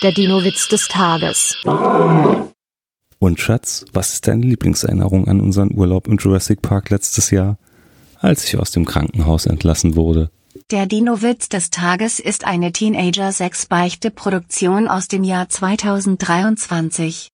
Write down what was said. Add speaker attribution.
Speaker 1: Der Dino-Witz des Tages.
Speaker 2: Und Schatz, was ist deine Lieblingserinnerung an unseren Urlaub im Jurassic Park letztes Jahr, als ich aus dem Krankenhaus entlassen wurde?
Speaker 3: Der Dino-Witz des Tages ist eine Teenager-6-Beichte-Produktion aus dem Jahr 2023.